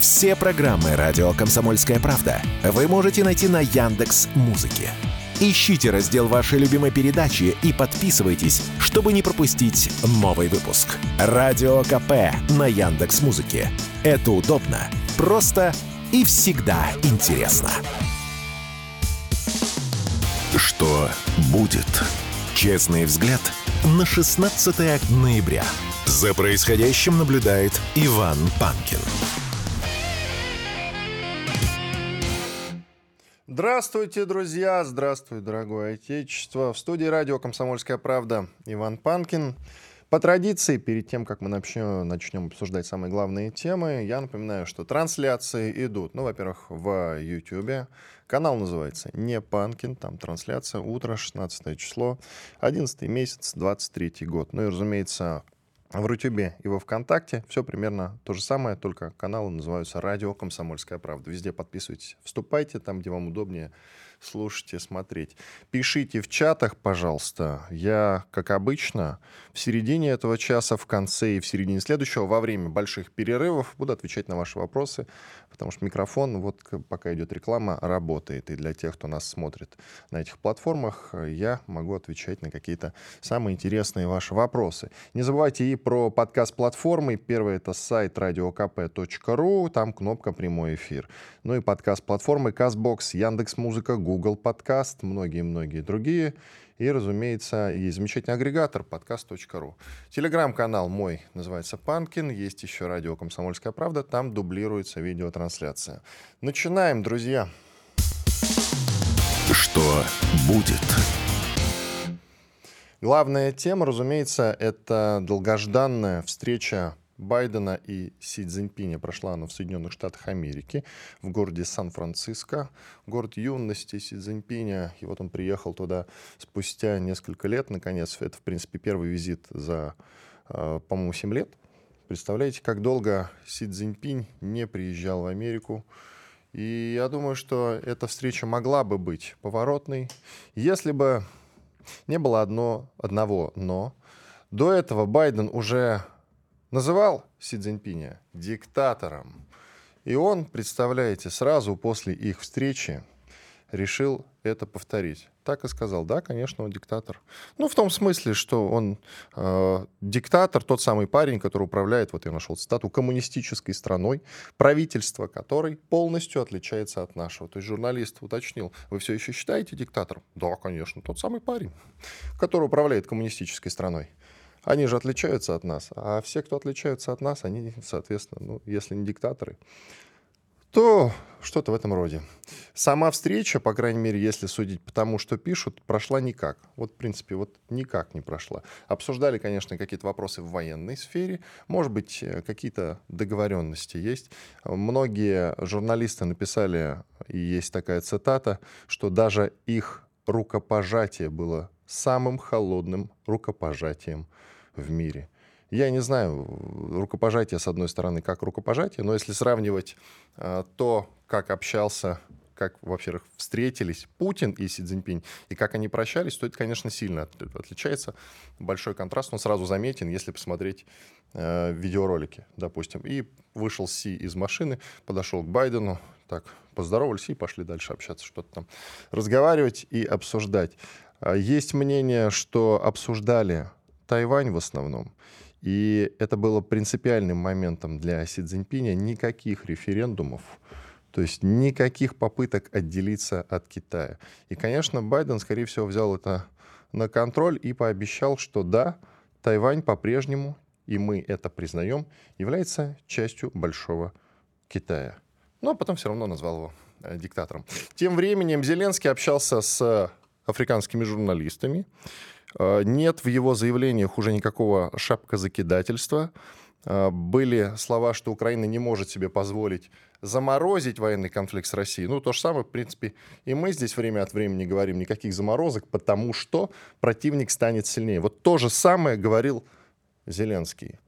Все программы «Радио Комсомольская правда» вы можете найти на Яндекс Музыке. Ищите раздел вашей любимой передачи и подписывайтесь, чтобы не пропустить новый выпуск. Радио КП на Яндекс Музыке. Это удобно, просто и всегда интересно. Что будет? Честный взгляд на 16 ноября. За происходящим наблюдает Иван Панкин. Здравствуйте, друзья! Здравствуй, дорогое Отечество! В студии радио «Комсомольская правда» Иван Панкин. По традиции, перед тем, как мы начнем, начнем обсуждать самые главные темы, я напоминаю, что трансляции идут, ну, во-первых, в YouTube. Канал называется «Не Панкин», там трансляция, утро, 16 число, 11 месяц, 23 год. Ну и, разумеется, в Рутюбе и во Вконтакте все примерно то же самое, только каналы называются «Радио Комсомольская правда». Везде подписывайтесь, вступайте там, где вам удобнее слушайте, смотреть. Пишите в чатах, пожалуйста. Я, как обычно, в середине этого часа, в конце и в середине следующего, во время больших перерывов буду отвечать на ваши вопросы, потому что микрофон, вот пока идет реклама, работает. И для тех, кто нас смотрит на этих платформах, я могу отвечать на какие-то самые интересные ваши вопросы. Не забывайте и про подкаст-платформы. Первый — это сайт radiokp.ru, там кнопка «Прямой эфир». Ну и подкаст-платформы CastBox, Яндекс.Музыка, Google Podcast, многие-многие другие. И, разумеется, есть замечательный агрегатор подкаст.ру. Телеграм-канал мой называется Панкин. Есть еще радио «Комсомольская правда». Там дублируется видеотрансляция. Начинаем, друзья. Что будет? Главная тема, разумеется, это долгожданная встреча Байдена и Си Цзиньпиня. Прошла она в Соединенных Штатах Америки, в городе Сан-Франциско, город юности Си Цзиньпиня. И вот он приехал туда спустя несколько лет, наконец. Это, в принципе, первый визит за, э, по-моему, 7 лет. Представляете, как долго Си Цзиньпинь не приезжал в Америку. И я думаю, что эта встреча могла бы быть поворотной, если бы не было одно, одного «но». До этого Байден уже называл Си Цзиньпиня диктатором. И он, представляете, сразу после их встречи решил это повторить. Так и сказал, да, конечно, он диктатор. Ну, в том смысле, что он э, диктатор, тот самый парень, который управляет, вот я нашел цитату, коммунистической страной, правительство которой полностью отличается от нашего. То есть журналист уточнил, вы все еще считаете диктатором? Да, конечно, тот самый парень, который управляет коммунистической страной. Они же отличаются от нас. А все, кто отличаются от нас, они, соответственно, ну, если не диктаторы, то что-то в этом роде. Сама встреча, по крайней мере, если судить по тому, что пишут, прошла никак. Вот, в принципе, вот никак не прошла. Обсуждали, конечно, какие-то вопросы в военной сфере. Может быть, э, какие-то договоренности есть. Многие журналисты написали, и есть такая цитата, что даже их рукопожатие было самым холодным рукопожатием в мире. Я не знаю, рукопожатие, с одной стороны, как рукопожатие, но если сравнивать э, то, как общался, как, во-первых, встретились Путин и Си Цзиньпинь, и как они прощались, то это, конечно, сильно от, отличается. Большой контраст, он сразу заметен, если посмотреть э, видеоролики, допустим. И вышел Си из машины, подошел к Байдену, так, поздоровались и пошли дальше общаться, что-то там разговаривать и обсуждать. А есть мнение, что обсуждали Тайвань в основном. И это было принципиальным моментом для Си Цзиньпиня. Никаких референдумов, то есть никаких попыток отделиться от Китая. И, конечно, Байден, скорее всего, взял это на контроль и пообещал, что да, Тайвань по-прежнему, и мы это признаем, является частью Большого Китая. Но потом все равно назвал его э, диктатором. Тем временем Зеленский общался с африканскими журналистами. Э, нет в его заявлениях уже никакого шапкозакидательства. Э, были слова, что Украина не может себе позволить заморозить военный конфликт с Россией. Ну, то же самое, в принципе, и мы здесь время от времени говорим, никаких заморозок, потому что противник станет сильнее. Вот то же самое говорил Зеленский.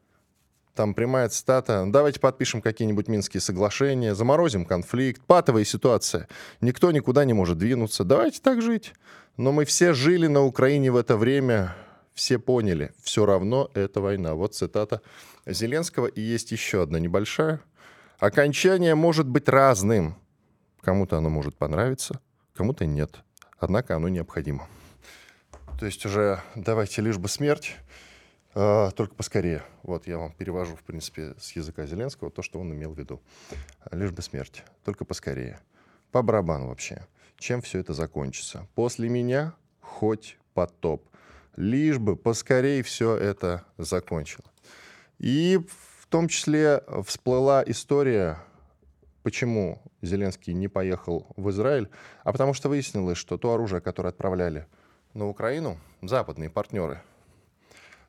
Там прямая цитата. Давайте подпишем какие-нибудь Минские соглашения, заморозим конфликт, патовая ситуация. Никто никуда не может двинуться. Давайте так жить. Но мы все жили на Украине в это время, все поняли, все равно это война. Вот цитата Зеленского. И есть еще одна небольшая. Окончание может быть разным. Кому-то оно может понравиться, кому-то нет. Однако оно необходимо. То есть уже давайте лишь бы смерть, э, только поскорее. Вот я вам перевожу, в принципе, с языка Зеленского то, что он имел в виду. Лишь бы смерть, только поскорее. По барабану вообще. Чем все это закончится? После меня хоть потоп. Лишь бы поскорее все это закончилось. И в том числе всплыла история, почему Зеленский не поехал в Израиль, а потому что выяснилось, что то оружие, которое отправляли на Украину, западные партнеры,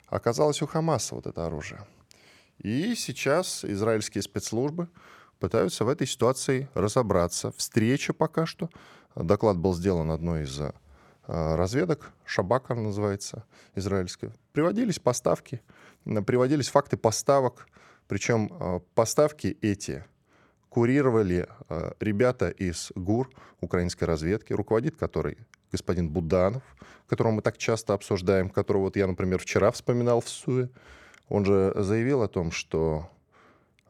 оказалось у Хамаса вот это оружие. И сейчас израильские спецслужбы пытаются в этой ситуации разобраться. Встреча пока что. Доклад был сделан одной из Э, разведок, Шабака называется, израильская, приводились поставки, приводились факты поставок, причем э, поставки эти курировали э, ребята из ГУР, украинской разведки, руководит которой господин Буданов, которого мы так часто обсуждаем, которого вот я, например, вчера вспоминал в СУЭ. Он же заявил о том, что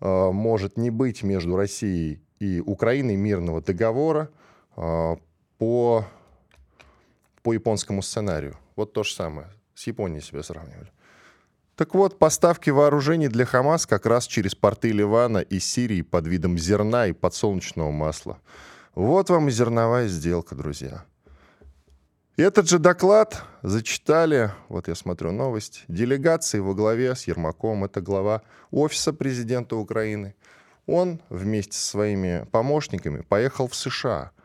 может не быть между Россией и Украиной мирного договора э, по по японскому сценарию. Вот то же самое. С Японией себя сравнивали. Так вот, поставки вооружений для Хамас как раз через порты Ливана и Сирии под видом зерна и подсолнечного масла. Вот вам и зерновая сделка, друзья. Этот же доклад зачитали, вот я смотрю новость, делегации во главе с Ермаком, это глава Офиса президента Украины. Он вместе со своими помощниками поехал в США –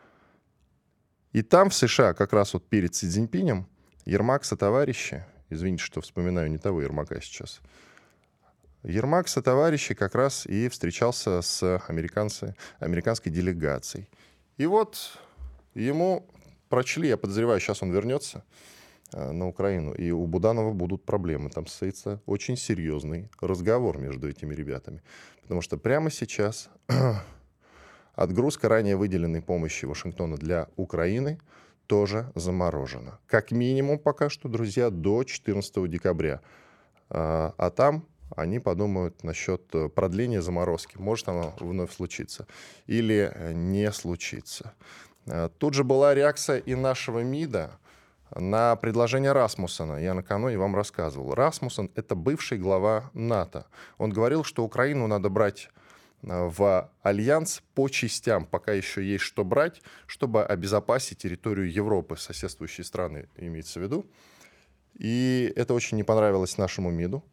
и там, в США, как раз вот перед Си Цзиньпинем, Ермак товарищи, извините, что вспоминаю не того Ермака сейчас, Ермак со товарищи как раз и встречался с американцы, американской делегацией. И вот ему прочли, я подозреваю, сейчас он вернется э, на Украину, и у Буданова будут проблемы. Там состоится очень серьезный разговор между этими ребятами. Потому что прямо сейчас Отгрузка ранее выделенной помощи Вашингтона для Украины тоже заморожена. Как минимум пока что, друзья, до 14 декабря. А, а там они подумают насчет э, продления заморозки. Может оно вновь случиться или не случится. А, тут же была реакция и нашего МИДа на предложение Расмуссона. Я накануне вам рассказывал. Расмуссен — это бывший глава НАТО. Он говорил, что Украину надо брать Э, в альянс по частям, пока еще есть что брать, чтобы обезопасить территорию Европы, соседствующие страны имеется в виду. И это очень не понравилось нашему МИДу.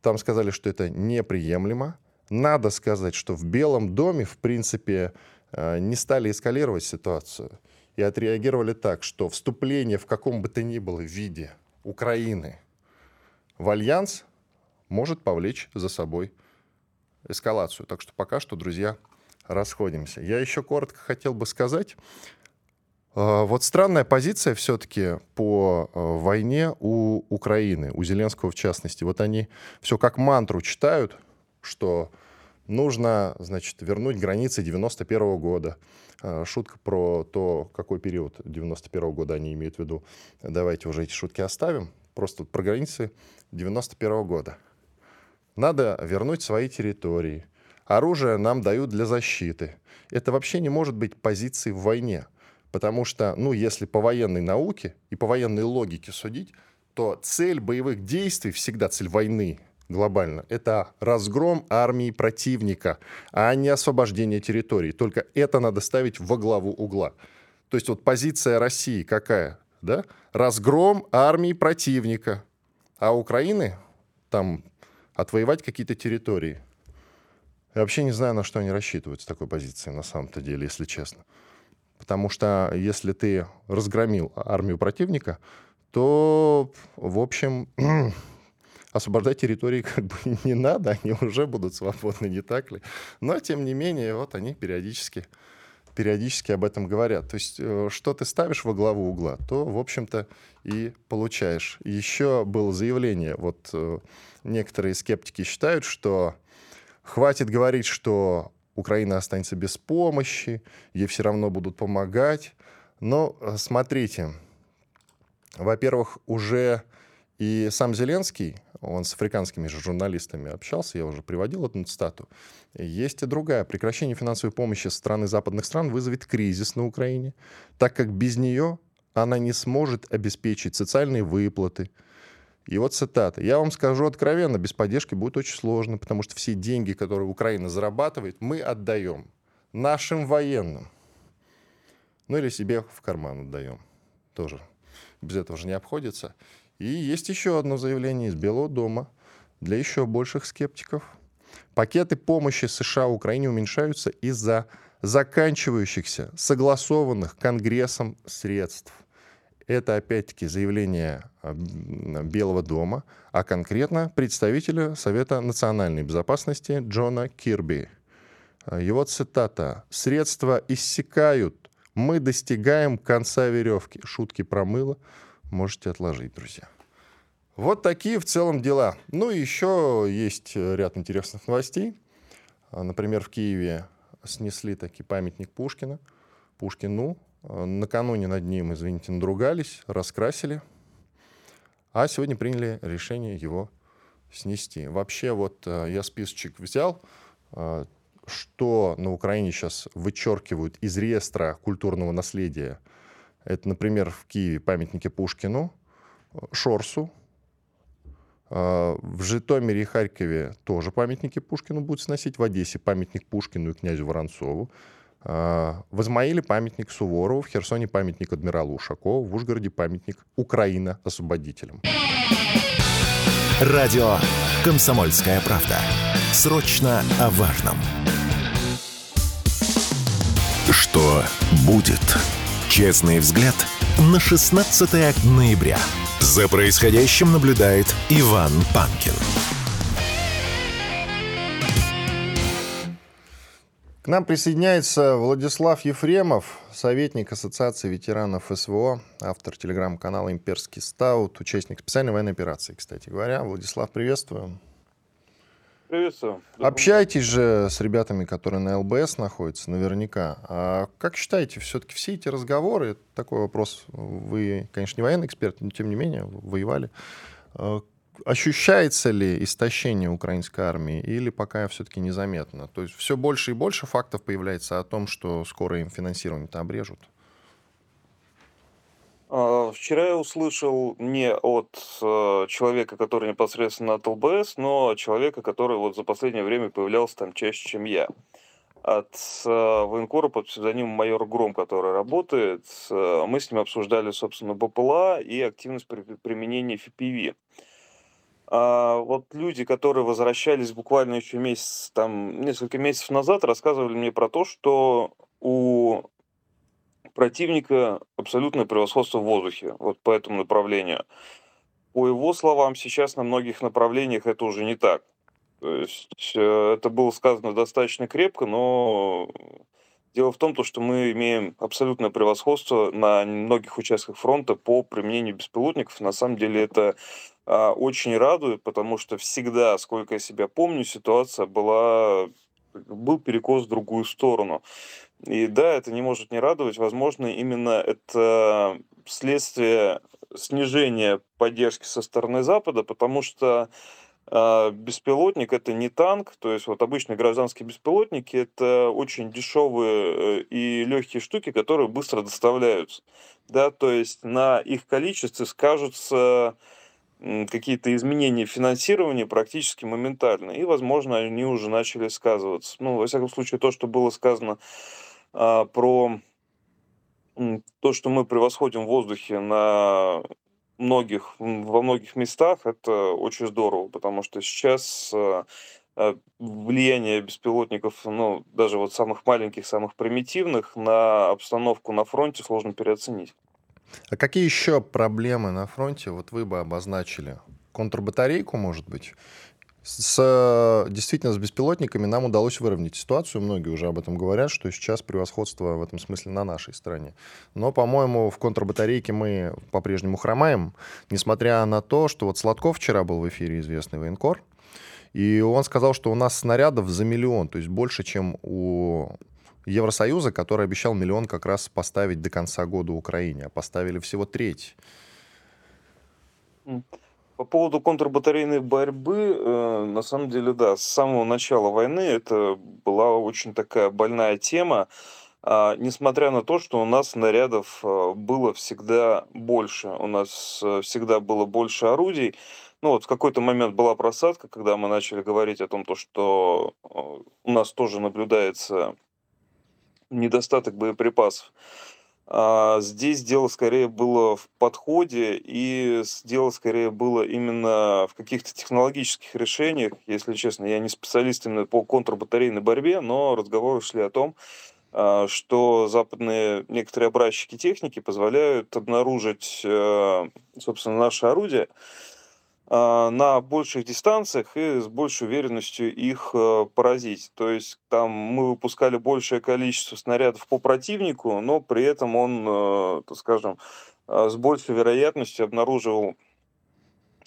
Там сказали, что это неприемлемо. Надо сказать, что в Белом доме, в принципе, э, не стали эскалировать ситуацию и отреагировали так, что вступление в каком бы то ни было виде Украины в альянс может повлечь за собой эскалацию. Так что пока что, друзья, расходимся. Я еще коротко хотел бы сказать, а, вот странная позиция все-таки по а, войне у Украины, у Зеленского в частности. Вот они все как мантру читают, что нужно, значит, вернуть границы 91 -го года. А, шутка про то, какой период 91 -го года они имеют в виду. Давайте уже эти шутки оставим. Просто про границы 91 -го года. Надо вернуть свои территории. Оружие нам дают для защиты. Это вообще не может быть позицией в войне. Потому что, ну, если по военной науке и по военной логике судить, то цель боевых действий, всегда цель войны глобально, это разгром армии противника, а не освобождение территории. Только это надо ставить во главу угла. То есть вот позиция России какая? Да? Разгром армии противника. А Украины там отвоевать какие-то территории. Я вообще не знаю, на что они рассчитывают с такой позиции, на самом-то деле, если честно. Потому что если ты разгромил армию противника, то, в общем, освобождать территории как бы не надо, они уже будут свободны, не так ли? Но, тем не менее, вот они периодически, периодически об этом говорят. То есть, э, что ты ставишь во главу угла, то, в общем-то, и получаешь. Еще было заявление, вот э, некоторые скептики считают, что хватит говорить, что Украина останется без помощи, ей все равно будут помогать. Но э, смотрите, во-первых, уже И сам Зеленский, он с африканскими журналистами общался, я уже приводил эту цитату. Есть и другая. Прекращение финансовой помощи со стороны западных стран вызовет кризис на Украине, так как без нее она не сможет обеспечить социальные выплаты. И вот цитата. «Я вам скажу откровенно, без поддержки будет очень сложно, потому что все деньги, которые Украина зарабатывает, мы отдаем нашим военным. Ну или себе в карман отдаем. Тоже без этого же не обходится. И есть еще одно заявление из Белого дома для еще больших скептиков. Пакеты помощи США Украине уменьшаются из-за заканчивающихся, согласованных Конгрессом средств. Это, опять-таки, заявление Белого дома, а конкретно представителя Совета национальной безопасности Джона Кирби. А, его цитата. «Средства иссякают. Мы достигаем конца веревки». Шутки про мыло можете отложить, друзья. Вот такие в целом дела. Ну и еще есть ряд интересных новостей. А, например, в Киеве снесли таки памятник Пушкина, Пушкину. А, накануне над ним, извините, надругались, раскрасили. А сегодня приняли решение его снести. Вообще вот а, я списочек взял, что на Украине сейчас вычеркивают из реестра культурного наследия. Это, например, в Киеве памятники Пушкину, Шорсу, а, в Житомире и Харькове тоже памятники Пушкину будут сносить. В Одессе памятник Пушкину и князю Воронцову. А, в Измаиле памятник Суворову, в Херсоне памятник адмиралу Ушакову, в Ужгороде памятник Украина освободителям. Радио «Комсомольская правда». Срочно о важном. Что будет? Честный взгляд на 16 ноября. За происходящим наблюдает Иван Панкин. К нам присоединяется Владислав Ефремов, советник Ассоциации ветеранов СВО, автор телеграм-канала «Имперский стаут», участник специальной военной операции, кстати говоря. Владислав, приветствую. Приветствую. Общайтесь же с ребятами, которые на ЛБС находятся, наверняка. А как считаете, все-таки все эти разговоры, такой вопрос, вы, конечно, не военный эксперт, но тем не менее воевали, а, ощущается ли истощение украинской армии или пока все-таки незаметно? То есть все больше и больше фактов появляется о том, что скоро им финансирование-то обрежут? А, вчера я услышал не от э, человека, который непосредственно от ЛБС, но от человека, который вот за последнее время появлялся там чаще, чем я. От э, военкора под псевдонимом майор Гром, который работает, э, мы с ним обсуждали, собственно, БПЛА и активность при применения FPV. А вот люди, которые возвращались буквально еще месяц, там, несколько месяцев назад, рассказывали мне про то, что у противника абсолютное превосходство в воздухе, вот по этому направлению. По его словам, сейчас на многих направлениях это уже не так. То есть э, это было сказано достаточно крепко, но дело в том, что мы имеем абсолютное превосходство на многих участках фронта по применению беспилотников. На самом деле это а, очень радует, потому что всегда, сколько я себя помню, ситуация была был перекос в другую сторону. И да, это не может не радовать. Возможно, именно это следствие снижения поддержки со стороны Запада, потому что э, беспилотник это не танк, то есть вот обычные гражданские беспилотники это очень дешевые э, и легкие штуки, которые быстро доставляются, да, то есть на их количестве скажутся какие-то изменения финансирования практически моментально. И, возможно, они уже начали сказываться. Ну, во всяком случае, то, что было сказано про то, что мы превосходим в воздухе на многих, во многих местах, это очень здорово, потому что сейчас а, а, влияние беспилотников, ну, даже вот самых маленьких, самых примитивных, на обстановку на фронте сложно переоценить. А какие еще проблемы на фронте вот вы бы обозначили? Контрбатарейку, может быть? С, действительно, с беспилотниками нам удалось выровнять ситуацию. Многие уже об этом говорят, что сейчас превосходство в этом смысле на нашей стороне. Но, по-моему, в контрбатарейке мы по-прежнему хромаем, несмотря на то, что вот Сладков вчера был в эфире, известный военкор, и он сказал, что у нас снарядов за миллион, то есть больше, чем у Евросоюза, который обещал миллион как раз поставить до конца года Украине, а поставили всего треть. По поводу контрбатарейной борьбы, э, на самом деле, да, с самого начала войны это была очень такая больная тема. А, несмотря на то, что у нас снарядов э, было всегда больше, у нас э, всегда было больше орудий. Ну вот в какой-то момент была просадка, когда мы начали говорить о том, то, что э, у нас тоже наблюдается недостаток боеприпасов. А здесь дело скорее было в подходе, и дело скорее было именно в каких-то технологических решениях. Если честно, я не специалист именно по контрбатарейной борьбе, но разговоры шли о том, а, что западные некоторые образчики техники позволяют обнаружить, э, собственно, наши орудия а, на больших дистанциях и с большей уверенностью их э, поразить. То есть там мы выпускали большее количество снарядов по противнику, но при этом он, э, так скажем, э, с большей вероятностью обнаруживал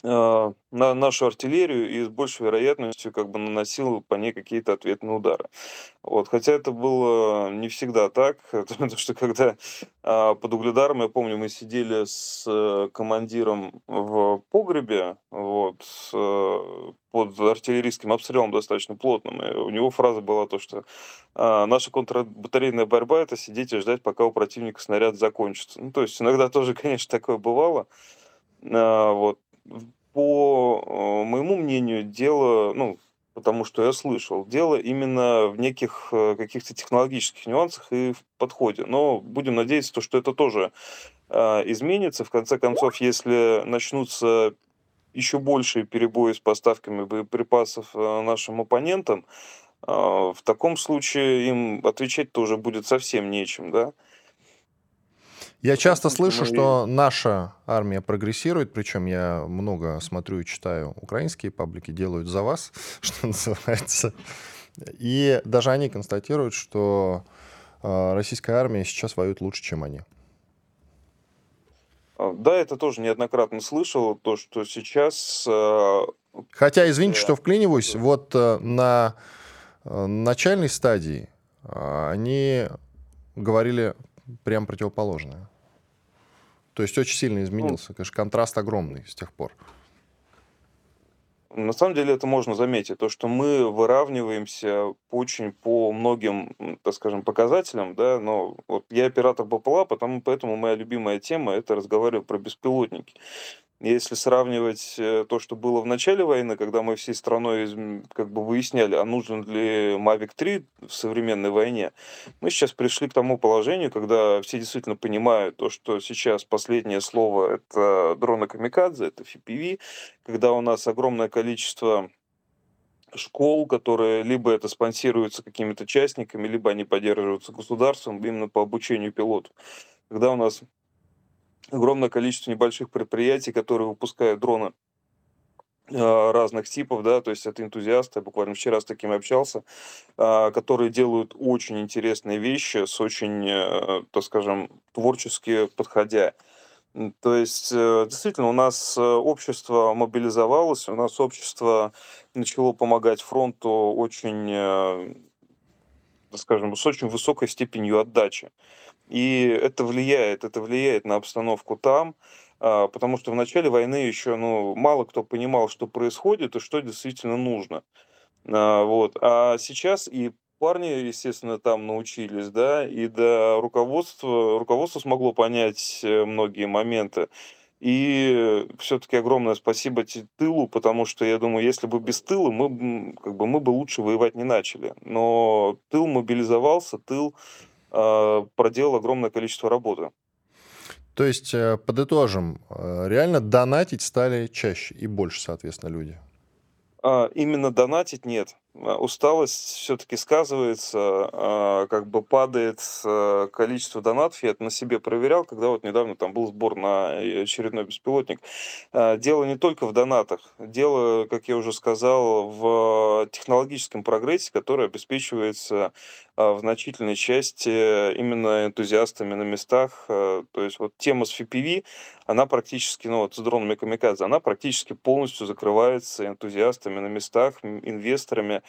на нашу артиллерию и с большей вероятностью как бы наносил по ней какие-то ответные удары. Вот. Хотя это было не всегда так, потому что когда а, под Угледаром, я помню, мы сидели с э, командиром в погребе, вот, э, под артиллерийским обстрелом достаточно плотным, и у него фраза была то, что а, наша контрбатарейная борьба — это сидеть и ждать, пока у противника снаряд закончится. Ну, то есть иногда тоже, конечно, такое бывало. А, вот по э, моему мнению, дело, ну, потому что я слышал, дело именно в неких э, каких-то технологических нюансах и в подходе. Но будем надеяться, то, что это тоже э, изменится. В конце концов, если начнутся еще большие перебои с поставками боеприпасов нашим оппонентам, в таком случае им отвечать тоже будет совсем нечем, да. Я часто слышу, что наша армия прогрессирует, причем я много смотрю и читаю украинские паблики, делают за вас, что называется. И даже они констатируют, что э, российская армия сейчас воюет лучше, чем они. А, да, это тоже неоднократно слышал, то, что сейчас... Э, Хотя, извините, что вклиниваюсь, вот э, на начальной стадии они говорили прям противоположное. То есть очень сильно ну, изменился. Конечно, контраст огромный с тех пор. На самом деле это можно заметить, то, что мы выравниваемся очень по многим, так скажем, показателям, да, но вот я оператор БПЛА, потому, поэтому моя любимая тема – это разговаривать про беспилотники. Если сравнивать э, то, что было в начале войны, когда мы всей страной как бы выясняли, а нужен ли Mavic 3 в современной войне, мы сейчас пришли к тому положению, когда все действительно понимают то, что сейчас последнее слово это дроны Камикадзе, это FPV, когда у нас огромное количество школ, которые либо это спонсируются какими-то частниками, либо они поддерживаются государством именно по обучению пилотов. Когда у нас огромное количество небольших предприятий, которые выпускают дроны а, разных типов, да, то есть это энтузиасты, буквально вчера с такими общался, а, которые делают очень интересные вещи с очень, э, так скажем, творчески подходя. То есть, э, действительно, у нас э, общество мобилизовалось, у нас общество начало помогать фронту очень, так скажем, с очень высокой степенью отдачи. И это влияет, это влияет на обстановку там, а, потому что в начале войны еще ну, мало кто понимал, что происходит и что действительно нужно. А, вот. А сейчас и парни, естественно, там научились, да, и до руководства, руководство смогло понять э, многие моменты. И все-таки огромное спасибо тылу, потому что я думаю, если бы без тыла мы, как бы, мы бы лучше воевать не начали. Но тыл мобилизовался, тыл проделал огромное количество работы. То есть, э, подытожим, э, реально донатить стали чаще и больше, соответственно, люди? А, именно донатить нет. А, усталость все-таки сказывается, а, как бы падает э, количество донатов. Я это на себе проверял, когда вот недавно там был сбор на очередной беспилотник. Дело не только в донатах. Дело, как я уже сказал, в технологическом прогрессе, который обеспечивается в значительной части именно энтузиастами на местах. То есть вот тема с FPV, она практически, ну вот с дронами Камикадзе, она практически полностью закрывается энтузиастами на местах, инвесторами,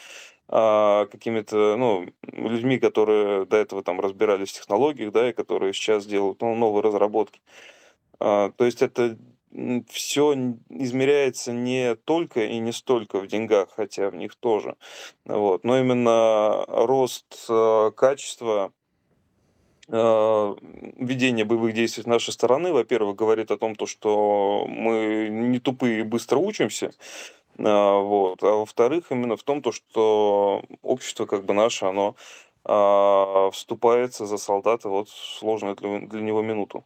а, какими-то, ну, людьми, которые до этого там разбирались в технологиях, да, и которые сейчас делают ну, новые разработки. А, то есть это все измеряется не только и не столько в деньгах, хотя в них тоже. Вот. Но именно рост э, качества ведения боевых действий с нашей стороны, во-первых, говорит о том, то, что мы не тупые и быстро учимся, а, вот. А во-вторых, именно в том, то, что общество как бы наше, оно а, вступается за солдата вот в сложную для, для него минуту.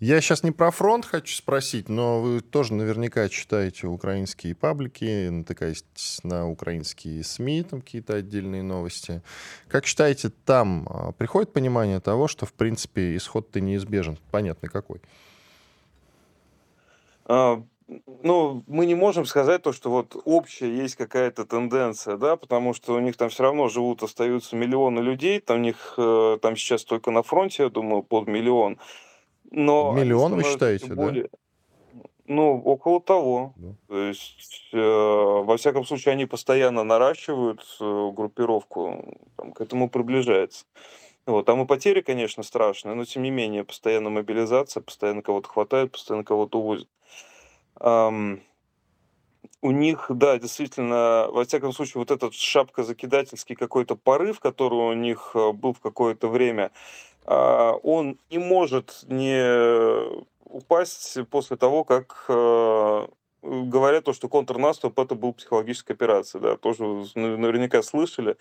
Я сейчас не про фронт хочу спросить, но вы тоже наверняка читаете украинские паблики, натыкаетесь на украинские СМИ, там какие-то отдельные новости. Как считаете, там а, приходит понимание того, что, в принципе, исход-то неизбежен? Понятный какой? А, ну, мы не можем сказать то, что вот общая есть какая-то тенденция, да, потому что у них там все равно живут, остаются миллионы людей, там у них э, там сейчас только на фронте, я думаю, под миллион. Но Миллион вы считаете, более, да? Ну, около того. Да. То есть, э, во всяком случае, они постоянно наращивают э, группировку, там, к этому приближается. Вот, там и потери, конечно, страшные, но тем не менее, постоянно мобилизация, постоянно кого-то хватает, постоянно кого-то увозят. У них, да, действительно, во всяком случае, вот этот шапка-закидательский какой-то порыв, который у них э, был в какое-то время, а, он не может не упасть после того, как э, говорят то, что контрнаступ это был психологическая операция, да, тоже наверняка слышали,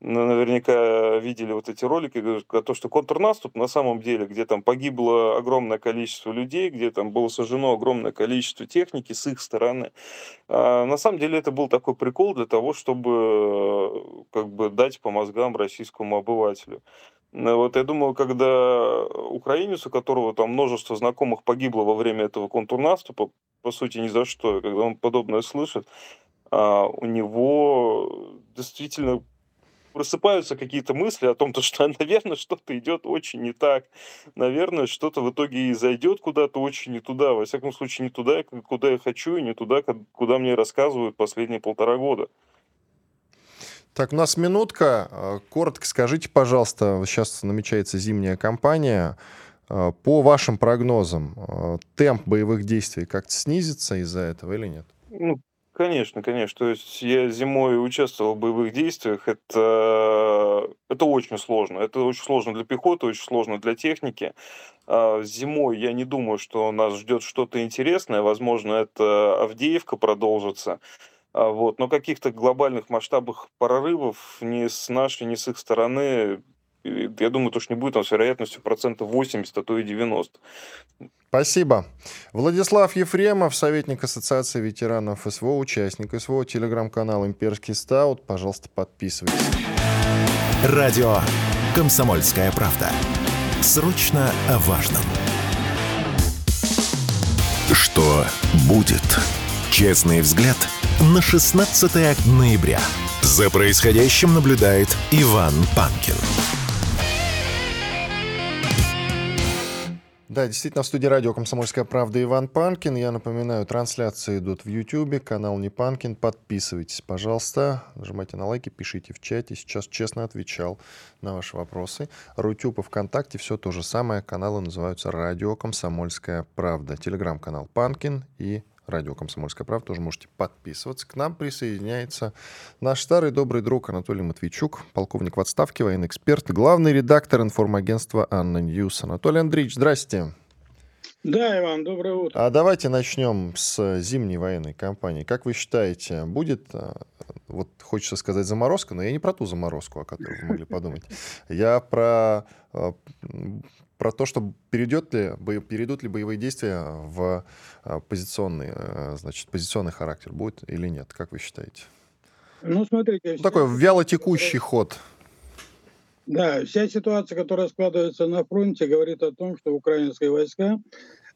наверняка видели вот эти ролики, то, что контрнаступ на самом деле, где там погибло огромное количество людей, где там было сожжено огромное количество техники с их стороны, а, на самом деле это был такой прикол для того, чтобы как бы дать по мозгам российскому обывателю. Ну, вот я думаю, когда украинец, у которого там множество знакомых погибло во время этого контрнаступа, по сути, ни за что, когда он подобное слышит, а, у него действительно просыпаются какие-то мысли о том, то, что, наверное, что-то идет очень не так. Наверное, что-то в итоге и зайдет куда-то очень не туда. Во всяком случае, не туда, куда я хочу, и не туда, куда мне рассказывают последние полтора года. Так, у нас минутка. Э, коротко скажите, пожалуйста, сейчас намечается зимняя кампания. Э, по вашим прогнозам, э, темп боевых действий как-то снизится из-за этого или нет? Ну, конечно, конечно. То есть я зимой участвовал в боевых действиях. Это, это очень сложно. Это очень сложно для пехоты, очень сложно для техники. А зимой я не думаю, что нас ждет что-то интересное. Возможно, это Авдеевка продолжится. А, вот. Но каких-то глобальных масштабах прорывов ни с нашей, ни с их стороны, я думаю, то, что не будет там с вероятностью процентов 80, а то и 90. Спасибо. Владислав Ефремов, советник Ассоциации ветеранов СВО, участник СВО, телеграм-канал «Имперский стаут». Пожалуйста, подписывайтесь. Радио «Комсомольская правда». Срочно о важном. Что будет? Честный взгляд – на 16 ноября. За происходящим наблюдает Иван Панкин. Да, действительно, в студии радио «Комсомольская правда» Иван Панкин. Я напоминаю, трансляции идут в YouTube, канал Не Панкин. Подписывайтесь, пожалуйста, нажимайте на лайки, пишите в чате. Сейчас честно отвечал на ваши вопросы. Rutube и ВКонтакте все то же самое. Каналы называются «Радио Комсомольская правда». Телеграм-канал Панкин и радио «Комсомольская правда». Тоже можете подписываться. К нам присоединяется наш старый добрый друг Анатолий Матвейчук, полковник в отставке, военный эксперт, главный редактор информагентства «ANNA News». Анатолий Андреевич, здрасте. Да, Иван, доброе утро. А давайте начнем с зимней военной кампании. Как вы считаете, будет, э, вот хочется сказать заморозка, но я не про ту заморозку, о которой вы могли подумать. Я про э, про то, что перейдет ли, перейдут ли боевые действия в а, позиционный, э, значит, позиционный характер, будет или нет, как вы считаете? Ну, смотрите... Ну, такой вялотекущий ход. Да, вся ситуация, которая складывается на фронте, говорит о том, что украинские войска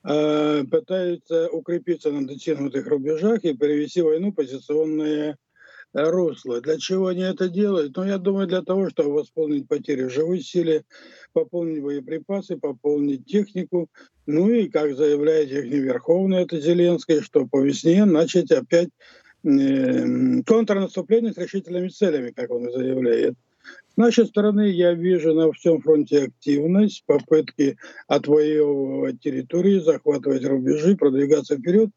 э, пытаются укрепиться на дотянутых рубежах и перевести войну в позиционное русло. Для чего они это делают? Ну, я думаю, для того, чтобы восполнить потери живой силе, пополнить боеприпасы, пополнить технику. Ну и, как заявляет их Верховный, это Зеленский, что по весне начать опять э, контрнаступление с решительными целями, как он заявляет. С нашей стороны я вижу на всем фронте активность, попытки отвоевывать территории, захватывать рубежи, продвигаться вперед.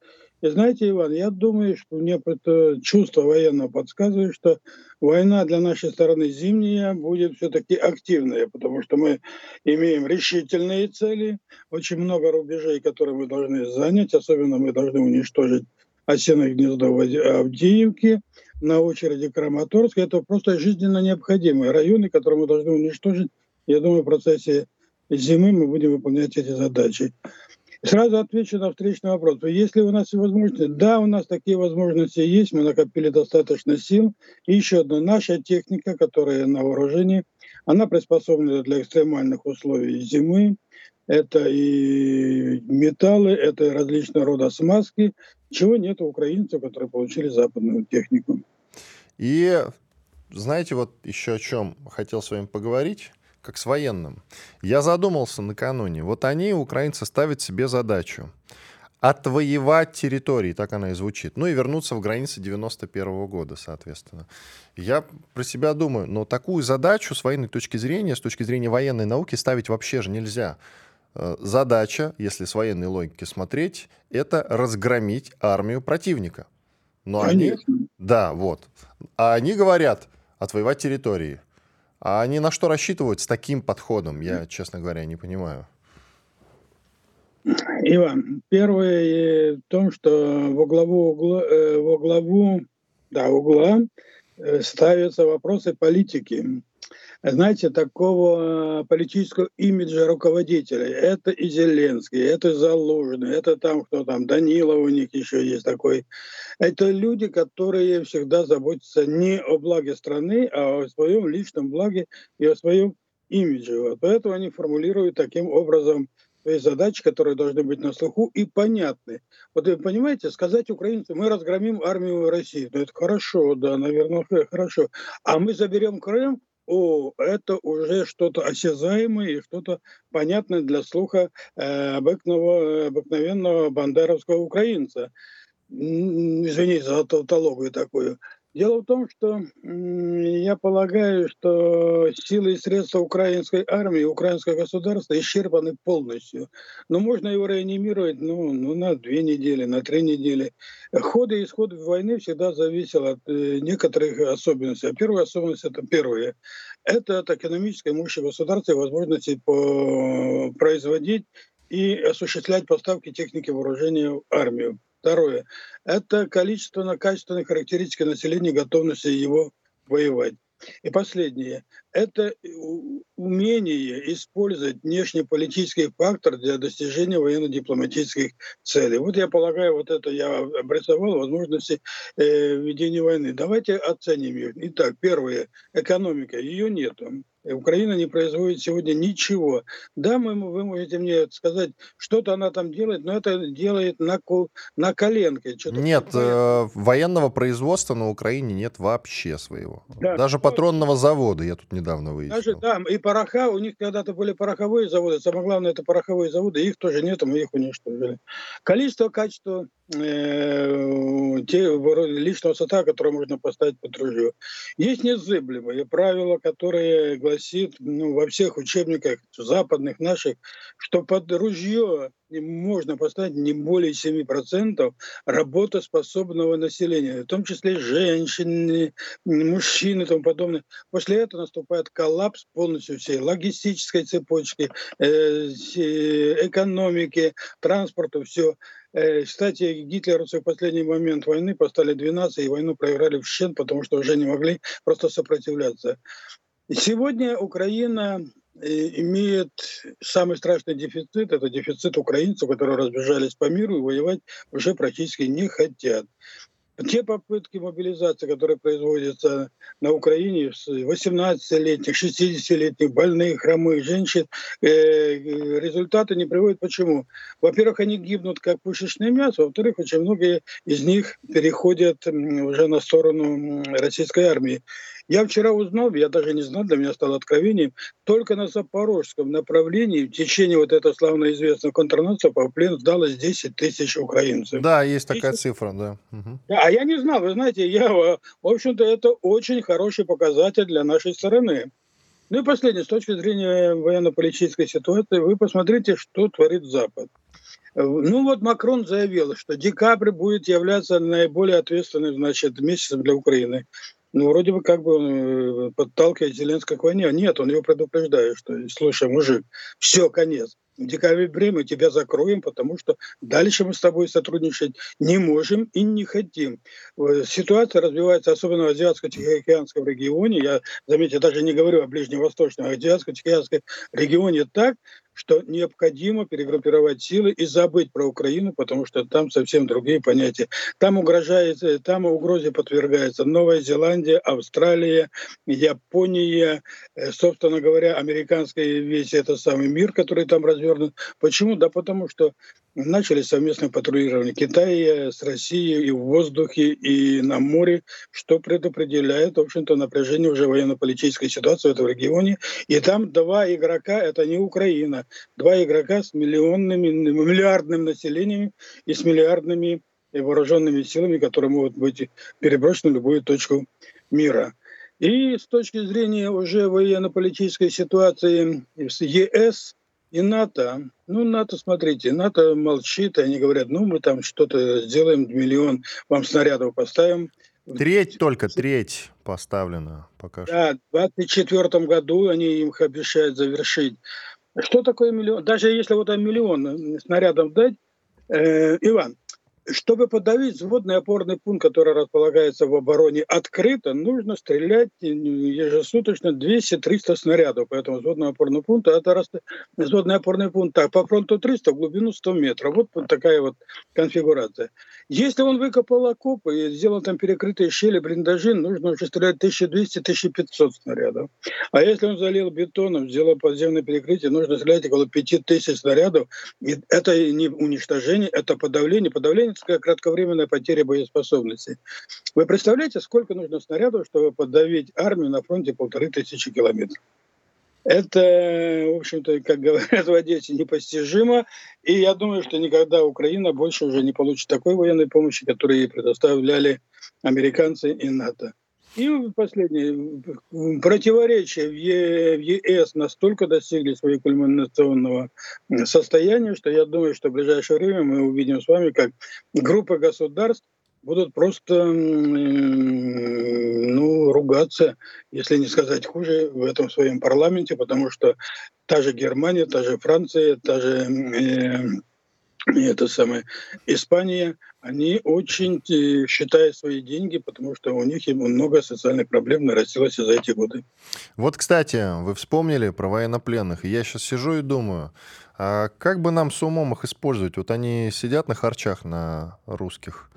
И знаете, Иван, я думаю, что мне это чувство военного подсказывает, что война для нашей стороны зимняя будет все-таки активная, потому что мы имеем решительные цели, очень много рубежей, которые мы должны занять, особенно мы должны уничтожить осиное гнездо в Авдеевке, на очереди Краматорск. Это просто жизненно необходимые районы, которые мы должны уничтожить. Я думаю, в процессе зимы мы будем выполнять эти задачи. Сразу отвечу на встречный вопрос. Если у нас возможности, да, у нас такие возможности есть, мы накопили достаточно сил. И еще одно, наша техника, которая на вооружении, она приспособлена для экстремальных условий зимы. Это и металлы, это и различного рода смазки, чего нет у украинцев, которые получили западную технику. И знаете, вот еще о чем хотел с вами поговорить как с военным. Я задумался накануне. Вот они, украинцы, ставят себе задачу отвоевать территории, так она и звучит, ну и вернуться в границы 91 -го года, соответственно. Я про себя думаю, но такую задачу с военной точки зрения, с точки зрения военной науки ставить вообще же нельзя. Э, задача, если с военной логики смотреть, это разгромить армию противника. Но Конечно. они, да, вот. А они говорят отвоевать территории. А они на что рассчитывают с таким подходом? Я, честно говоря, не понимаю. Иван, первое в том, что во главу, угла, э, во главу да, угла э, ставятся вопросы политики знаете, такого политического имиджа руководителей. Это и Зеленский, это Залужный, это там кто там, Данилов у них еще есть такой. Это люди, которые всегда заботятся не о благе страны, а о своем личном благе и о своем имидже. Вот. Поэтому они формулируют таким образом свои задачи, которые должны быть на слуху и понятны. Вот вы понимаете, сказать украинцам, мы разгромим армию России, ну это хорошо, да, наверное, хорошо. А мы заберем Крым, о, это уже что-то осязаемое и что-то понятное для слуха э, обыкновенного, обыкновенного бандеровского украинца. Извините за тавтологию такую. Дело в том, что я полагаю, что силы и средства украинской армии, украинского государства исчерпаны полностью. Но можно его реанимировать ну, ну, на две недели, на три недели. Ход и исход войны всегда зависел от э, некоторых особенностей. А первая особенность – это первое. Это от экономической мощи государства и возможности по производить и осуществлять поставки техники вооружения в армию. Второе – это количественно-качественные характеристики населения, готовности его воевать. И последнее – это умение использовать внешнеполитический фактор для достижения военно-дипломатических целей. Вот я полагаю, вот это я обрисовал возможности э, ведения войны. Давайте оценим ее. Итак, первое – экономика. Ее нет. Украина не производит сегодня ничего. Да, мы, вы можете мне сказать, что-то она там делает, но это делает на, на коленке. Нет, э, военного производства на Украине нет вообще своего. Да, Даже патронного завода я тут недавно выяснил. Даже, да, и пороха, у них когда-то были пороховые заводы, самое главное это пороховые заводы, их тоже нет, мы их уничтожили. Количество, качество э, те, личного состава, который можно поставить под ружье. Есть незыблемые правила, которые гласит ну, во всех учебниках западных наших, что под ружье можно поставить не более 7% работоспособного населения, в том числе женщины, мужчины и тому подобное. После этого наступает коллапс полностью всей логистической цепочки, э, экономики, транспорта, все. Э, кстати, гитлеровцы в последний момент войны поставили 12 и войну проиграли в щен, потому что уже не могли просто сопротивляться. Сегодня Украина э, имеет самый страшный дефицит, это дефицит украинцев, которые разбежались по миру и воевать уже практически не хотят. Те попытки мобилизации, которые производятся на Украине, 18-летних, 60-летних, больных, хромых женщин, э, результаты не приводят. Почему? Во-первых, они гибнут как пушечное мясо, во-вторых, очень многие из них переходят уже на сторону российской армии. Я вчера узнал, я даже не знал, для меня стало откровением, только на запорожском направлении в течение вот этого славно известного контрнаступа в плен сдалось 10 тысяч украинцев. Да, есть такая цифра, да. Угу. А я не знал, вы знаете, я, в общем-то, это очень хороший показатель для нашей стороны. Ну и последнее, с точки зрения военно-политической ситуации, вы посмотрите, что творит Запад. Ну вот Макрон заявил, что декабрь будет являться наиболее ответственным значит, месяцем для Украины. Ну, вроде бы как бы э, подталкивает Зеленского к войне. А нет, он его предупреждает, что, слушай, мужик, все, конец в декабре мы тебя закроем, потому что дальше мы с тобой сотрудничать не можем и не хотим. Ситуация развивается, особенно в Азиатско-Тихоокеанском регионе, я, заметьте, даже не говорю о Ближневосточном, а Азиатско-Тихоокеанском регионе так, что необходимо перегруппировать силы и забыть про Украину, потому что там совсем другие понятия. Там угрожает, там угрозе подвергается Новая Зеландия, Австралия, Япония, э, собственно говоря, американский весь этот самый мир, который там развернут. Почему? Да потому что начали совместное патрулирование Китая с Россией и в воздухе, и на море, что предопределяет, в общем-то, напряжение уже военно-политической ситуации в этом регионе. И там два игрока, это не Украина, два игрока с миллионными, миллиардным населением и с миллиардными вооруженными силами, которые могут быть переброшены в любую точку мира. И с точки зрения уже военно-политической ситуации с ЕС и НАТО, ну, НАТО, смотрите, НАТО молчит, они говорят, ну, мы там что-то сделаем, миллион вам снарядов поставим. Треть только, треть поставлена пока что. Да, в 2024 году они им обещают завершить. Что такое миллион? Даже если вот там миллион снарядов дать, э, Иван, чтобы подавить взводный опорный пункт, который располагается в обороне открыто, нужно стрелять ежесуточно 200-300 снарядов по этому взводному опорному пункту. Это раз... взводный опорный пункт так, по фронту 300, в глубину 100 метров. Вот такая вот конфигурация. Если он выкопал окопы и сделал там перекрытые щели, блиндажи, нужно уже стрелять 1200-1500 снарядов. А если он залил бетоном, сделал подземное перекрытие, нужно стрелять около 5000 снарядов. И это не уничтожение, это подавление. Подавление хроническая кратковременная потеря боеспособности. Вы представляете, сколько нужно снарядов, чтобы подавить армию на фронте полторы тысячи километров? Это, в общем-то, как говорят в Одессе, непостижимо. И я думаю, что никогда Украина больше уже не получит такой военной помощи, которую ей предоставляли американцы и НАТО. И последнее. Противоречия в, ЕС настолько достигли своего кульминационного состояния, что я думаю, что в ближайшее время мы увидим с вами, как группа государств будут просто ну, ругаться, если не сказать хуже, в этом своем парламенте, потому что та же Германия, та же Франция, та же это самое, Испания, они очень э, считают свои деньги, потому что у них много социальных проблем нарастилось за эти годы. Вот, кстати, вы вспомнили про военнопленных. Я сейчас сижу и думаю, а как бы нам с умом их использовать? Вот они сидят на харчах на русских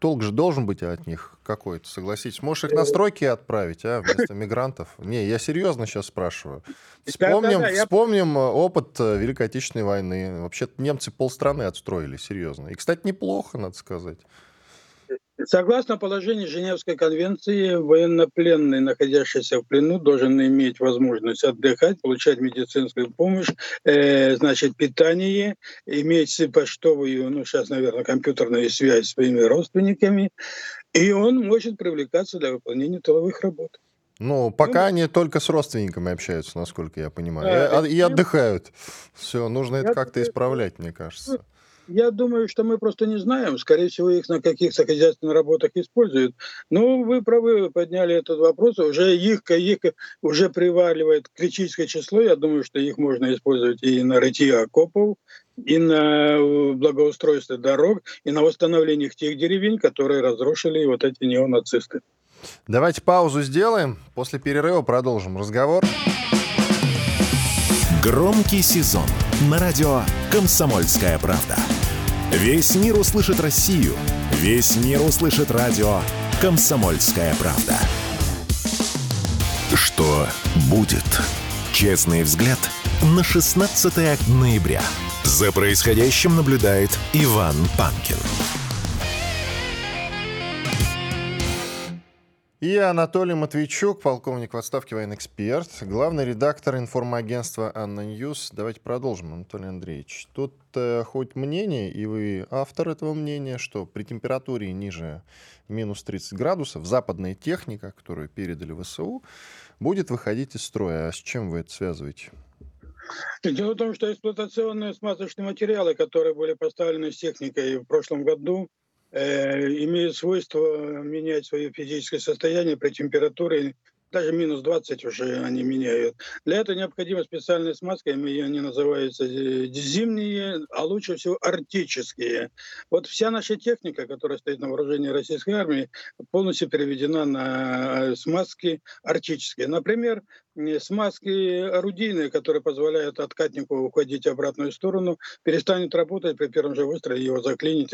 толк же должен быть от них какой-то, согласитесь. Можешь их на стройки отправить, а, вместо мигрантов? Не, я серьезно сейчас спрашиваю. Вспомним, да, да, да, вспомним я... опыт э, Великой Отечественной войны. Вообще-то немцы полстраны отстроили, серьезно. И, кстати, неплохо, надо сказать. Согласно положению Женевской конвенции, военнопленный, находящийся в плену, должен иметь возможность отдыхать, получать медицинскую помощь, э, значит, питание, иметь почтовую, ну, сейчас, наверное, компьютерную связь с своими родственниками, и он может привлекаться для выполнения тыловых работ. Ну, пока ну, они только с родственниками общаются, насколько я понимаю, и, и отдыхают. Все, нужно это как-то исправлять, мне кажется. Я думаю, что мы просто не знаем. Скорее всего, их на каких-то хозяйственных работах используют. Но вы правы, вы подняли этот вопрос. Уже их, их уже приваливает критическое число. Я думаю, что их можно использовать и на рытье окопов, и на э, благоустройство дорог, и на восстановление тех деревень, которые разрушили вот эти неонацисты. Давайте паузу сделаем. После перерыва продолжим разговор. Громкий сезон на радио «Комсомольская правда». Весь мир услышит Россию. Весь мир услышит радио «Комсомольская правда». Что будет? Честный взгляд на 16 ноября. За происходящим наблюдает Иван Панкин. И Анатолий Матвейчук, полковник в отставке, военный эксперт, главный редактор информагентства «ANNA News». Давайте продолжим, Анатолий Андреевич. Тут э, ходит мнение, и вы автор этого мнения, что при температуре ниже минус 30 градусов западная техника, которую передали ВСУ, будет выходить из строя. А с чем вы это связываете? Дело в том, что эксплуатационные смазочные материалы, которые были поставлены с техникой в прошлом году, э, имеют свойство менять свое физическое состояние при температуре даже минус 20 уже они меняют. Для этого необходима специальная смазка, они называются э, зимние, а лучше всего арктические. Вот вся наша техника, которая стоит на вооружении российской армии, полностью переведена на смазки арктические. Например, смазки орудийные, которые позволяют откатнику уходить в обратную сторону, перестанет работать при первом же выстреле, его заклинит,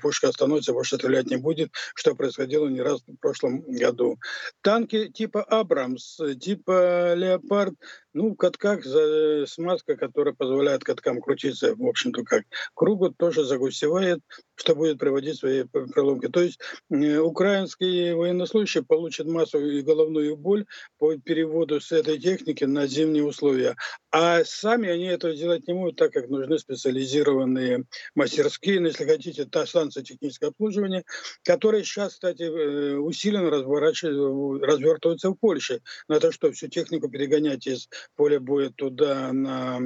пушка остановится, больше стрелять не будет, что происходило не раз в прошлом году. Танки типа Абрамс, типа Леопард, ну, в катках за смазка, которая позволяет каткам крутиться, в общем-то, как кругу, тоже загусевает, что будет приводить свои проломки. То есть э, украинские военнослужащие получат массовую и головную боль по переводу с этой техники на зимние условия. А сами они этого делать не могут, так как нужны специализированные мастерские, ну, если хотите, та станция технического обслуживания, которая сейчас, кстати, э, усиленно развертывается в Польше. Надо что, всю технику перегонять из поля боя туда, на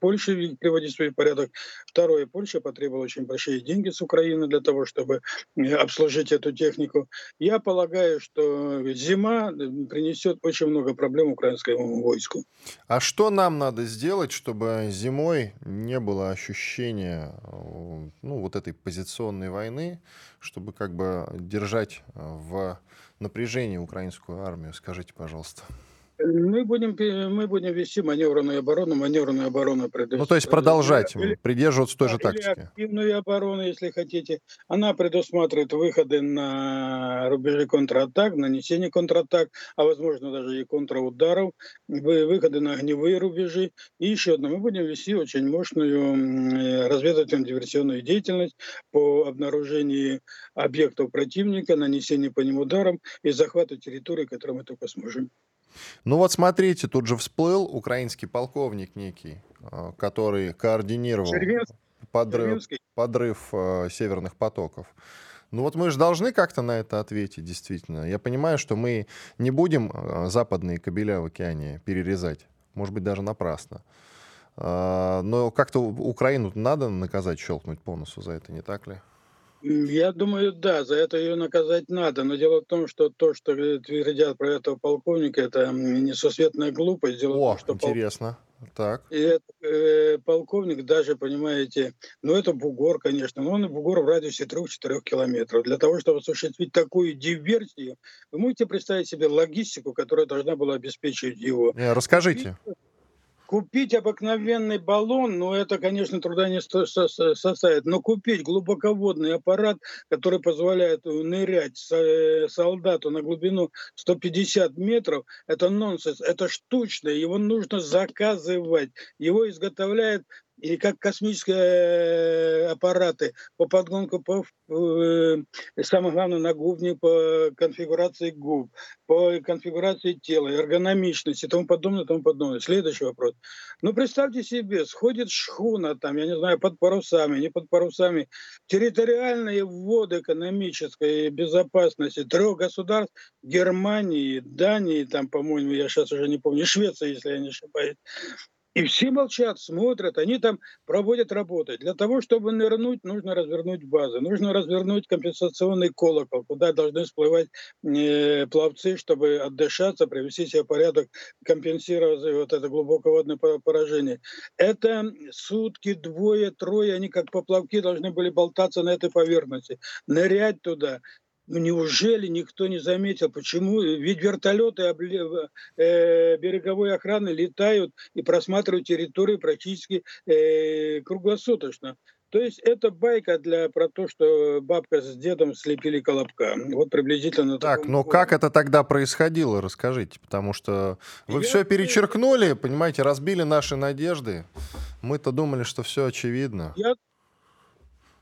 Польшу, приводить свой порядок. Второе, Польша потребовала очень большие деньги с Украины для того, чтобы э, обслужить эту технику. Я полагаю, что зима принесет очень много проблем украинскому войску. А что нам надо сделать, чтобы зимой не было ощущения ну, вот этой позиционной войны, чтобы как бы держать в напряжении украинскую армию? Скажите, пожалуйста. Мы будем, мы будем вести маневренную оборону, маневренную оборону. Ну, то есть продолжать, или, придерживаться той же тактики. активную оборону, если хотите. Она предусматривает выходы на рубежи контратак, нанесение контратак, а возможно даже и контрударов, выходы на огневые рубежи. И еще одно, мы будем вести очень мощную разведывательную диверсионную деятельность по обнаружению объектов противника, нанесению по ним ударов и захвату территории, которую мы только сможем. Ну вот смотрите, тут же всплыл украинский полковник некий, а, который координировал подрыв, подрыв э, северных потоков. Ну вот мы же должны как-то на это ответить, действительно. Я понимаю, что мы не будем а, западные кабеля в океане перерезать, может быть, даже напрасно. А, но как-то Украину надо наказать, щелкнуть по носу за это, не так ли? Я думаю, да, за это ее наказать надо. Но дело в том, что то, что твердят про этого полковника, это несусветная глупость. Дело О, в том, что интересно. Пол... Так. И этот, э, полковник даже, понимаете, ну это бугор, конечно, но он и бугор в радиусе 3-4 километров. Для того, чтобы осуществить такую диверсию, вы можете представить себе логистику, которая должна была обеспечить его. Не, расскажите. Купить обыкновенный баллон, ну это, конечно, труда не составит, но купить глубоководный аппарат, который позволяет нырять э, солдату на глубину 150 метров, это нонсенс, это штучное, его нужно заказывать. Его изготовляет и как космические э, аппараты по подгонку, по, э, самое главное, на губне, по конфигурации губ, по конфигурации тела, эргономичности и тому подобное, тому подобное. Следующий вопрос. Ну, представьте себе, сходит шхуна, там, я не знаю, под парусами, не под парусами, территориальные вводы экономической безопасности трех государств, Германии, Дании, там, по-моему, я сейчас уже не помню, Швеция, если я не ошибаюсь, и все молчат, смотрят, они там проводят работы. Для того, чтобы нырнуть, нужно развернуть базы, нужно развернуть компенсационный колокол, куда должны всплывать э, пловцы, чтобы отдышаться, привести себя в порядок, компенсировать вот это глубоководное поражение. Это сутки, двое, трое, они как поплавки должны были болтаться на этой поверхности, нырять туда, ну неужели никто не заметил, почему? Ведь вертолеты э, береговой охраны летают и просматривают территорию практически э, круглосуточно. То есть это байка для про то, что бабка с дедом слепили колобка. Вот приблизительно. Так, но уровне. как это тогда происходило, расскажите, потому что вы Я все перечеркнули, понимаете, разбили наши надежды. Мы-то думали, что все очевидно. Я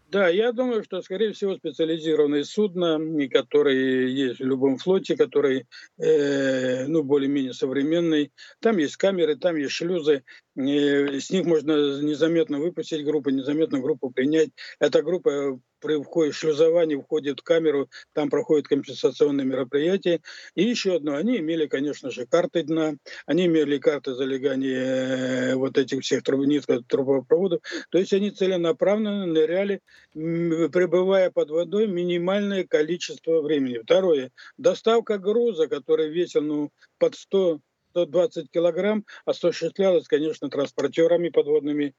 да, я думаю, что, скорее всего, специализированные судна, которые есть в любом флоте, который э, ну, более-менее современный. Там есть камеры, там есть шлюзы. Э, с них можно незаметно выпустить группу, незаметно группу принять. Эта группа при входе, шлюзовании входит в камеру, там проходят компенсационные мероприятия. И еще одно, они имели, конечно же, карты дна, они имели карты залегания э, вот этих всех труб, трубопроводов. То есть они целенаправленно ныряли, пребывая под водой минимальное количество времени. Второе, доставка груза, который весил ну, под 100 120 килограмм осуществлялась, конечно, транспортерами подводными.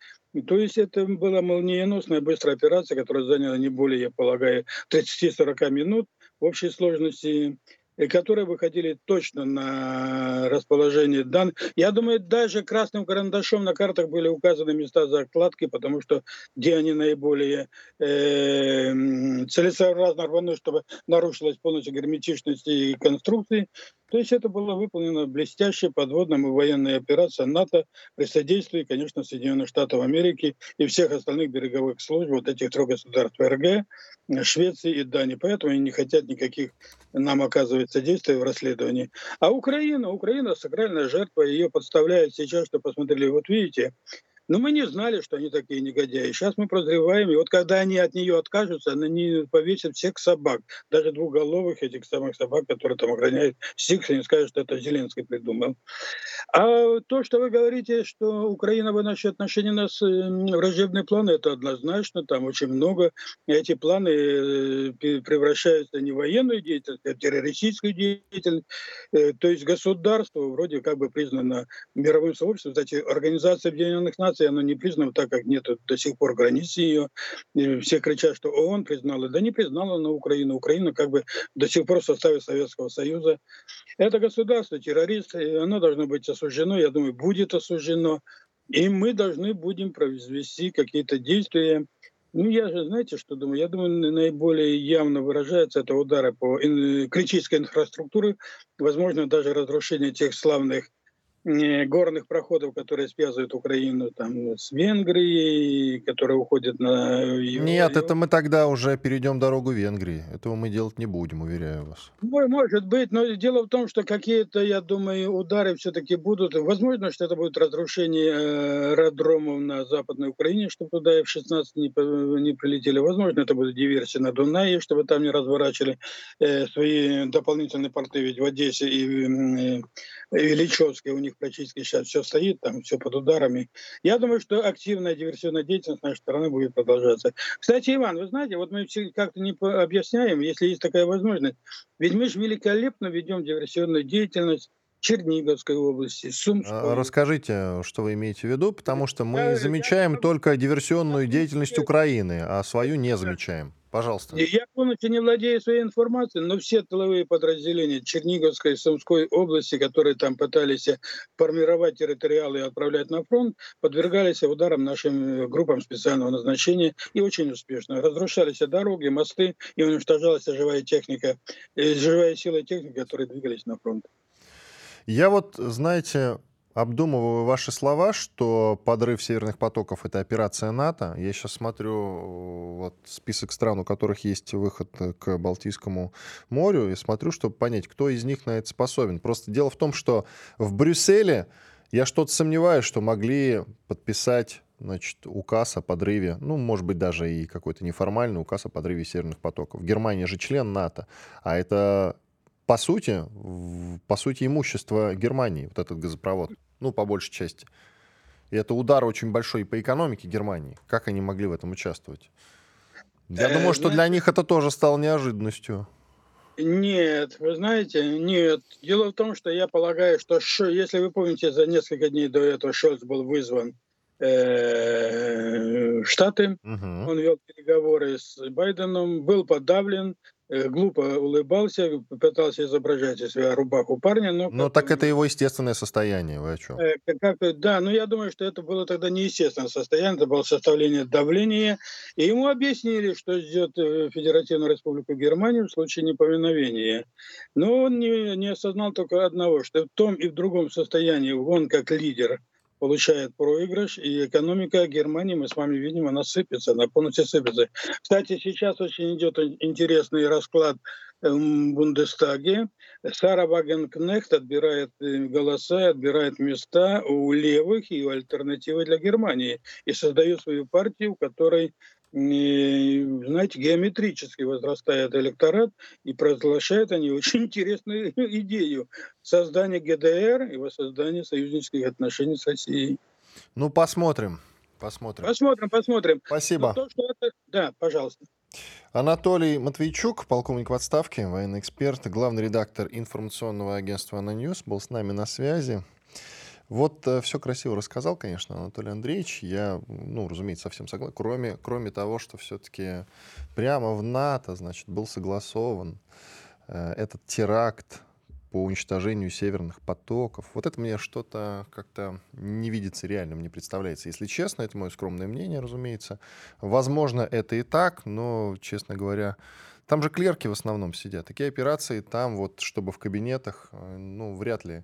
То есть это была молниеносная быстрая операция, которая заняла не более, я полагаю, 30-40 минут в общей сложности которые выходили точно на расположение данных. Я думаю, даже красным карандашом на картах были указаны места закладки, потому что где они наиболее э, целесообразно рванули, чтобы нарушилась полностью герметичность и конструкции. То есть это была выполнена блестящая подводная и военная операция НАТО при содействии, конечно, Соединенных Штатов Америки и всех остальных береговых служб, вот этих трех государств РГ, Швеции и Дании. Поэтому они не хотят никаких нам оказывать содействия в расследовании. А Украина, Украина сакральная жертва, ее подставляют сейчас, что посмотрели, вот видите, но мы не знали, что они такие негодяи. Сейчас мы прозреваем, и вот когда они от нее откажутся, они повесят всех собак, даже двухголовых этих самых собак, которые там охраняют Сикс, они скажут, что это Зеленский придумал. А то, что вы говорите, что Украина выносит отношения нас враждебные планы, это однозначно, там очень много. Эти планы э, превращаются не в военную деятельность, а в террористическую деятельность. Э, то есть государство вроде как бы признано мировым сообществом. Кстати, Организация Объединенных Наций организация, она не признана, так как нет до сих пор границы ее. И все кричат, что ООН признала. Да не признала на Украину. Украина как бы до сих пор в составе Советского Союза. Это государство, террорист, и оно должно быть осуждено, я думаю, будет осуждено. И мы должны будем произвести какие-то действия, ну, я же, знаете, что думаю? Я думаю, наиболее явно выражается это удары по критической инфраструктуре, возможно, даже разрушение тех славных горных проходов, которые связывают Украину там, с Венгрией, которые уходят на... Нет, это мы тогда уже перейдем дорогу Венгрии. Этого мы делать не будем, уверяю вас. Может быть, но дело в том, что какие-то, я думаю, удары все-таки будут. Возможно, что это будет разрушение э, аэродромов на Западной Украине, чтобы туда F-16 не, не прилетели. Возможно, это будет диверсия на Дунае, чтобы там не разворачивали э, свои дополнительные порты, ведь в Одессе и э, у них практически сейчас все стоит, там все под ударами. Я думаю, что активная диверсионная деятельность нашей стороны будет продолжаться. Кстати, Иван, вы знаете, вот мы все как-то не объясняем, если есть такая возможность. Ведь мы же великолепно ведем диверсионную деятельность Черниговской области, Сумской. А, расскажите, что вы имеете в виду, потому что мы замечаем только диверсионную деятельность Украины, а свою не замечаем. Пожалуйста. Я полностью не владею своей информацией, но все тыловые подразделения Черниговской и Сумской области, которые там пытались формировать территориалы и отправлять на фронт, подвергались ударам нашим э, группам специального назначения и очень успешно. Разрушались дороги, мосты и уничтожалась живая техника, э, живая сила техники, которые двигались на фронт. Я вот, знаете, обдумываю ваши слова, что подрыв северных потоков — это операция НАТО. Я сейчас смотрю э, вот, список стран, у которых есть выход к Балтийскому морю, и смотрю, чтобы понять, кто из них на это способен. Просто дело в том, что в Брюсселе я что-то сомневаюсь, что могли подписать значит, указ о подрыве, ну, может быть, даже и какой-то неформальный указ о подрыве северных потоков. Германия же член НАТО, а это по сути, по сути, имущество Германии, вот этот газопровод ну, по большей части. И это удар очень большой по экономике Германии. Как они могли в этом участвовать? Я э, думаю, что для них это тоже стало неожиданностью. Нет, вы знаете, нет. Дело в том, что я полагаю, что, если вы помните, за несколько дней до этого Шольц был вызван э, Штаты, угу. он вел переговоры с Байденом, был подавлен, глупо улыбался, пытался изображать из себя рубаху парня. Но, но так это его естественное состояние, вы о чем? Э, как, да, но я думаю, что это было тогда неестественное состояние, это было составление давления. И ему объяснили, что ждет э, Федеративную Республику Германию в случае неповиновения. Но он не, не осознал только одного, что в том и в другом состоянии он как лидер – получает проигрыш, и экономика Германии, мы с вами видим, она сыпется, она полностью сыпется. Кстати, сейчас очень идет интересный расклад эм, в Бундестаге. Сара Вагенкнехт отбирает э, голоса, отбирает места у левых и у альтернативы для Германии и создает свою партию, в которой знаете, геометрически возрастает электорат, и провозглашают они очень интересную идею создания ГДР и воссоздания союзнических отношений с Россией. Ну, посмотрим. Посмотрим. Посмотрим, посмотрим. Спасибо. То, что это... Да, пожалуйста. Анатолий Матвейчук, полковник в отставке, военный эксперт, главный редактор информационного агентства «Аноньюз», был с нами на связи. Вот э, все красиво рассказал, конечно, Анатолий Андреевич. Я, ну, разумеется, совсем согласен. Кроме, кроме того, что все-таки прямо в НАТО, значит, был согласован э, этот теракт по уничтожению северных потоков. Вот это мне что-то как-то не видится реальным, не представляется. Если честно, это мое скромное мнение, разумеется. Возможно, это и так, но, честно говоря, там же клерки в основном сидят. Такие операции там, вот, чтобы в кабинетах, э, ну, вряд ли